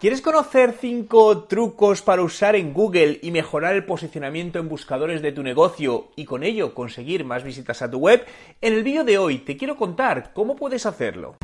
¿Quieres conocer 5 trucos para usar en Google y mejorar el posicionamiento en buscadores de tu negocio y con ello conseguir más visitas a tu web? En el vídeo de hoy te quiero contar cómo puedes hacerlo.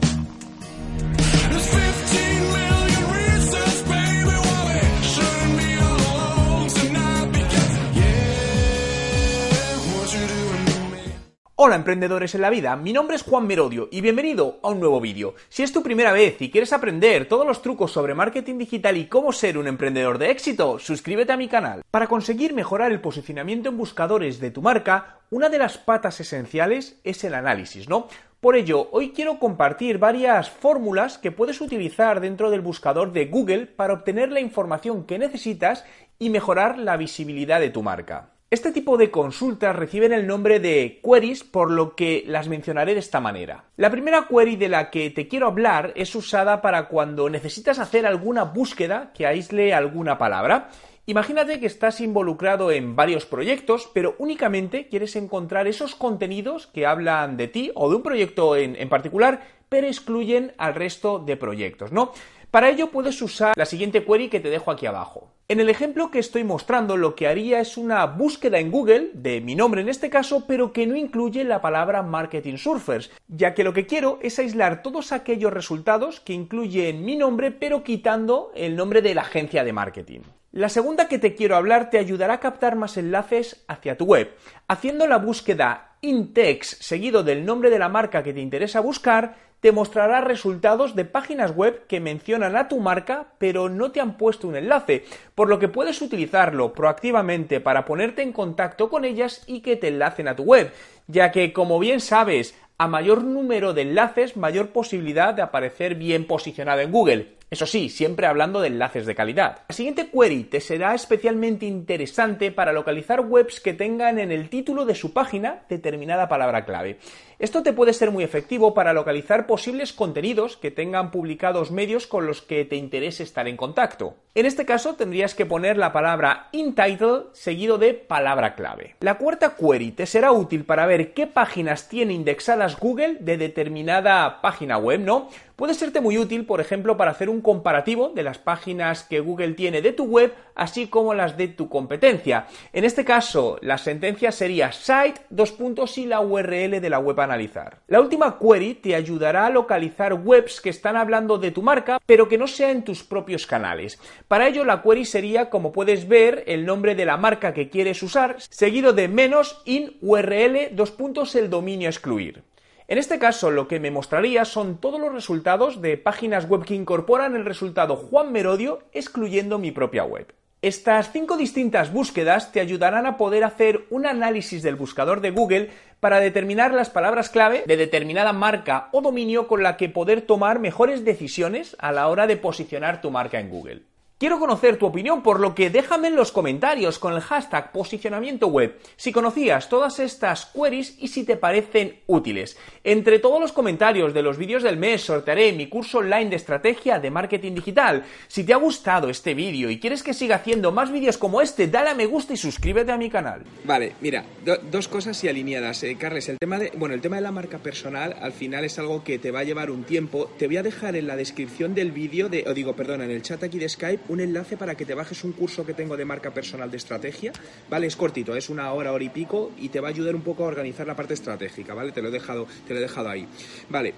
Hola emprendedores en la vida, mi nombre es Juan Merodio y bienvenido a un nuevo vídeo. Si es tu primera vez y quieres aprender todos los trucos sobre marketing digital y cómo ser un emprendedor de éxito, suscríbete a mi canal. Para conseguir mejorar el posicionamiento en buscadores de tu marca, una de las patas esenciales es el análisis, ¿no? Por ello, hoy quiero compartir varias fórmulas que puedes utilizar dentro del buscador de Google para obtener la información que necesitas y mejorar la visibilidad de tu marca. Este tipo de consultas reciben el nombre de queries, por lo que las mencionaré de esta manera. La primera query de la que te quiero hablar es usada para cuando necesitas hacer alguna búsqueda que aísle alguna palabra. Imagínate que estás involucrado en varios proyectos, pero únicamente quieres encontrar esos contenidos que hablan de ti o de un proyecto en, en particular, pero excluyen al resto de proyectos, ¿no? Para ello puedes usar la siguiente query que te dejo aquí abajo. En el ejemplo que estoy mostrando lo que haría es una búsqueda en Google de mi nombre en este caso, pero que no incluye la palabra marketing surfers, ya que lo que quiero es aislar todos aquellos resultados que incluyen mi nombre pero quitando el nombre de la agencia de marketing. La segunda que te quiero hablar te ayudará a captar más enlaces hacia tu web. Haciendo la búsqueda in text seguido del nombre de la marca que te interesa buscar, te mostrará resultados de páginas web que mencionan a tu marca pero no te han puesto un enlace, por lo que puedes utilizarlo proactivamente para ponerte en contacto con ellas y que te enlacen a tu web, ya que como bien sabes, a mayor número de enlaces, mayor posibilidad de aparecer bien posicionado en Google. Eso sí, siempre hablando de enlaces de calidad. La siguiente query te será especialmente interesante para localizar webs que tengan en el título de su página determinada palabra clave. Esto te puede ser muy efectivo para localizar posibles contenidos que tengan publicados medios con los que te interese estar en contacto. En este caso tendrías que poner la palabra in title seguido de palabra clave. La cuarta query te será útil para ver qué páginas tiene indexadas Google de determinada página web, ¿no? Puede serte muy útil, por ejemplo, para hacer un comparativo de las páginas que Google tiene de tu web, así como las de tu competencia. En este caso, la sentencia sería site, dos puntos y la URL de la web a analizar. La última query te ayudará a localizar webs que están hablando de tu marca, pero que no sea en tus propios canales. Para ello, la query sería, como puedes ver, el nombre de la marca que quieres usar, seguido de menos in URL, dos puntos el dominio excluir. En este caso, lo que me mostraría son todos los resultados de páginas web que incorporan el resultado Juan Merodio, excluyendo mi propia web. Estas cinco distintas búsquedas te ayudarán a poder hacer un análisis del buscador de Google para determinar las palabras clave de determinada marca o dominio con la que poder tomar mejores decisiones a la hora de posicionar tu marca en Google. Quiero conocer tu opinión, por lo que déjame en los comentarios con el hashtag posicionamiento web si conocías todas estas queries y si te parecen útiles. Entre todos los comentarios de los vídeos del mes sortearé mi curso online de estrategia de marketing digital. Si te ha gustado este vídeo y quieres que siga haciendo más vídeos como este, dale a me gusta y suscríbete a mi canal. Vale, mira, dos cosas y alineadas. Eh, Carles, el tema de, bueno, el tema de la marca personal al final es algo que te va a llevar un tiempo. Te voy a dejar en la descripción del vídeo, de, o digo, perdona, en el chat aquí de Skype un enlace para que te bajes un curso que tengo de marca personal de estrategia, ¿vale? Es cortito, es una hora, hora y pico y te va a ayudar un poco a organizar la parte estratégica, ¿vale? Te lo he dejado, te lo he dejado ahí. Vale,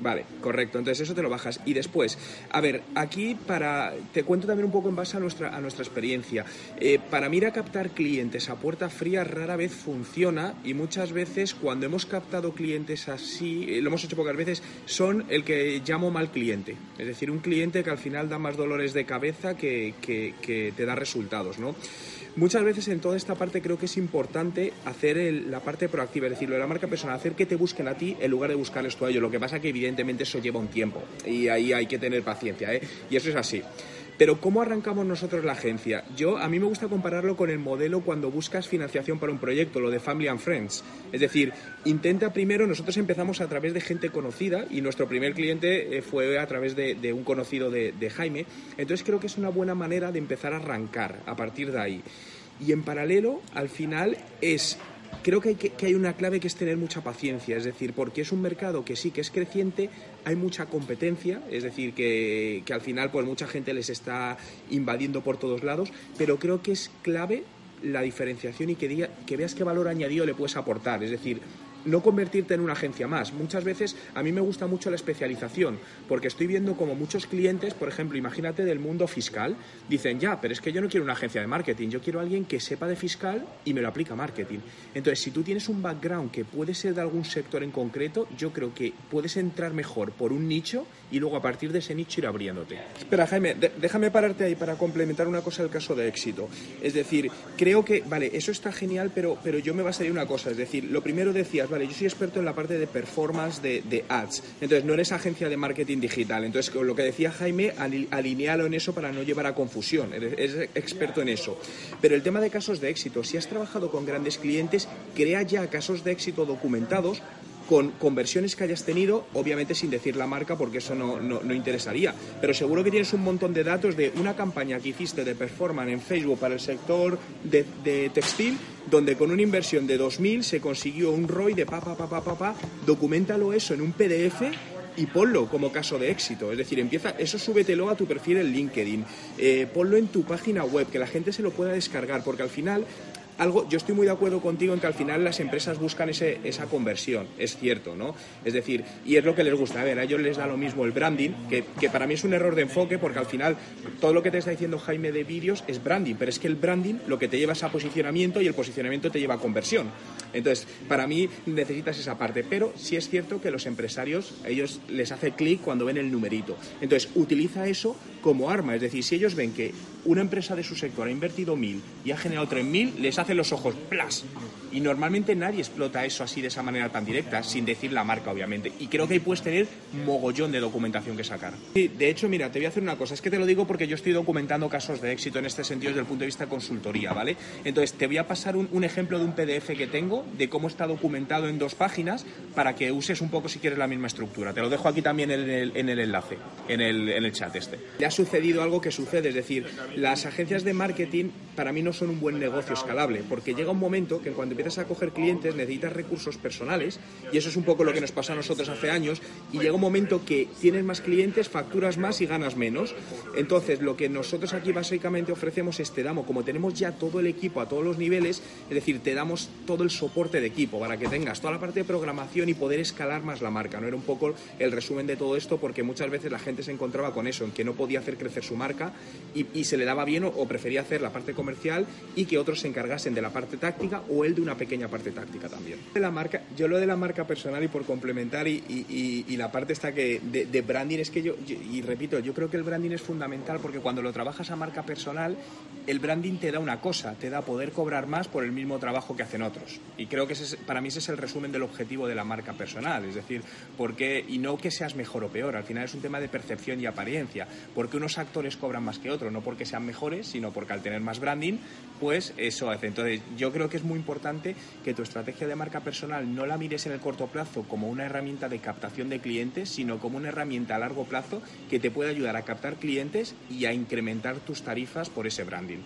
Vale, correcto. Entonces eso te lo bajas. Y después, a ver, aquí para. Te cuento también un poco en base a nuestra, a nuestra experiencia. Eh, para mí, a captar clientes a puerta fría rara vez funciona y muchas veces cuando hemos captado clientes así, eh, lo hemos hecho pocas veces, son el que llamo mal cliente. Es decir, un cliente que al final da más dolores de cabeza que, que, que te da resultados, ¿no? Muchas veces en toda esta parte creo que es importante hacer la parte proactiva, es decir, lo de la marca personal, hacer que te busquen a ti en lugar de buscarles tú a ellos. Lo que pasa que evidentemente eso lleva un tiempo y ahí hay que tener paciencia, ¿eh? Y eso es así. Pero ¿cómo arrancamos nosotros la agencia? Yo a mí me gusta compararlo con el modelo cuando buscas financiación para un proyecto, lo de Family and Friends. Es decir, intenta primero, nosotros empezamos a través de gente conocida y nuestro primer cliente eh, fue a través de, un conocido de, de Jaime. Entonces creo que es una buena manera de empezar a arrancar a partir de ahí. Y en paralelo, al final, es creo que hay, que, hay, una clave que es tener mucha paciencia, es decir, porque es un mercado que sí que es creciente, hay mucha competencia, es decir, que, que al final pues mucha gente les está invadiendo por todos lados, pero creo que es clave la diferenciación y que, diga, que veas qué valor añadido le puedes aportar, es decir, no convertirte en una agencia más. Muchas veces a mí me gusta mucho la especialización, porque estoy viendo como muchos clientes, por ejemplo, imagínate del mundo fiscal, dicen, ya, pero es que yo no quiero una agencia de marketing, yo quiero alguien que sepa de fiscal y me lo aplica a marketing. Entonces, si tú tienes un background que puede ser de algún sector en concreto, yo creo que puedes entrar mejor por un nicho y luego a partir de ese nicho ir abriéndote. Espera, Jaime, déjame pararte ahí para complementar una cosa del caso de éxito. Es decir, creo que, vale, eso está genial, pero, pero yo me basaría una cosa, es decir, lo primero decías, vale, yo soy experto en la parte de performance de, ads, entonces no eres agencia de marketing digital, entonces con lo que decía Jaime, alinealo en eso para no llevar a confusión, eres, experto en eso. Pero el tema de casos de éxito, si has trabajado con grandes clientes, crea ya casos de éxito documentados con conversiones que hayas tenido, obviamente sin decir la marca porque eso no, no, interesaría, pero seguro que tienes un montón de datos de una campaña que hiciste de performance en Facebook para el sector de textil, donde con una inversión de 2.000 se consiguió un ROI de pa, pa, pa, pa, pa, pa, documentalo eso en un PDF y ponlo como caso de éxito. Es decir, empieza, eso súbetelo a tu perfil en LinkedIn, eh, ponlo en tu página web, que la gente se lo pueda descargar, porque al final algo, yo estoy muy de acuerdo contigo en que al final las empresas buscan ese, esa conversión, es cierto, ¿no? Es decir, y es lo que les gusta. A ver, a ellos les da lo mismo el branding, que, que para mí es un error de enfoque, porque al final todo lo que te está diciendo Jaime de vídeos es branding, pero es que el branding lo que te lleva es a posicionamiento y el posicionamiento te lleva a conversión. Entonces, para mí necesitas esa parte, pero sí es cierto que los empresarios, a ellos les hace clic cuando ven el numerito. Entonces, utiliza eso como arma, es decir, si ellos ven que una empresa de su sector ha invertido mil y ha generado tres mil, les hace los ojos ¡plas! Y normalmente nadie explota eso así de esa manera tan directa, sin decir la marca, obviamente. Y creo que ahí puedes tener mogollón de documentación que sacar. Sí, de hecho, mira, te voy a hacer una cosa. Es que te lo digo porque yo estoy documentando casos de éxito en este sentido desde el punto de vista de consultoría, ¿vale? Entonces, te voy a pasar un, ejemplo de un PDF que tengo de cómo está documentado en dos páginas para que uses un poco si quieres la misma estructura. Te lo dejo aquí también en el, en el enlace, en el, en el chat este. Le ha sucedido algo que sucede, es decir, las agencias de marketing para mí no son un buen negocio escalable, porque llega un momento que cuando empiezas a coger clientes necesitas recursos personales y eso es un poco lo que nos pasó a nosotros hace años y llega un momento que tienes más clientes, facturas más y ganas menos. Entonces lo que nosotros aquí básicamente ofrecemos es te damos, como tenemos ya todo el equipo a todos los niveles, es decir, te damos todo el soporte de equipo para que tengas toda la parte de programación y poder escalar más la marca. No era un poco el resumen de todo esto porque muchas veces la gente se encontraba con eso, en que no podía hacer crecer su marca y, se le daba bien o, o prefería hacer la parte comercial y que otros se encargasen de la parte táctica o él de una pequeña parte táctica también. De la marca, yo lo de la marca personal y por complementar y, y, la parte esta que de, branding es que yo, y repito, yo creo que el branding es fundamental porque cuando lo trabajas a marca personal, el branding te da una cosa, te da poder cobrar más por el mismo trabajo que hacen otros. Y creo que ese para mí ese es el resumen del objetivo de la marca personal, es decir, porque, y no que seas mejor o peor, al final es un tema de percepción y apariencia, porque unos actores cobran más que otros, no porque sean mejores, sino porque al tener más pues eso hace. Entonces, yo creo que es muy importante que tu estrategia de marca personal no la mires en el corto plazo como una herramienta de captación de clientes, sino como una herramienta a largo plazo que te puede ayudar a captar clientes y a incrementar tus tarifas por ese branding.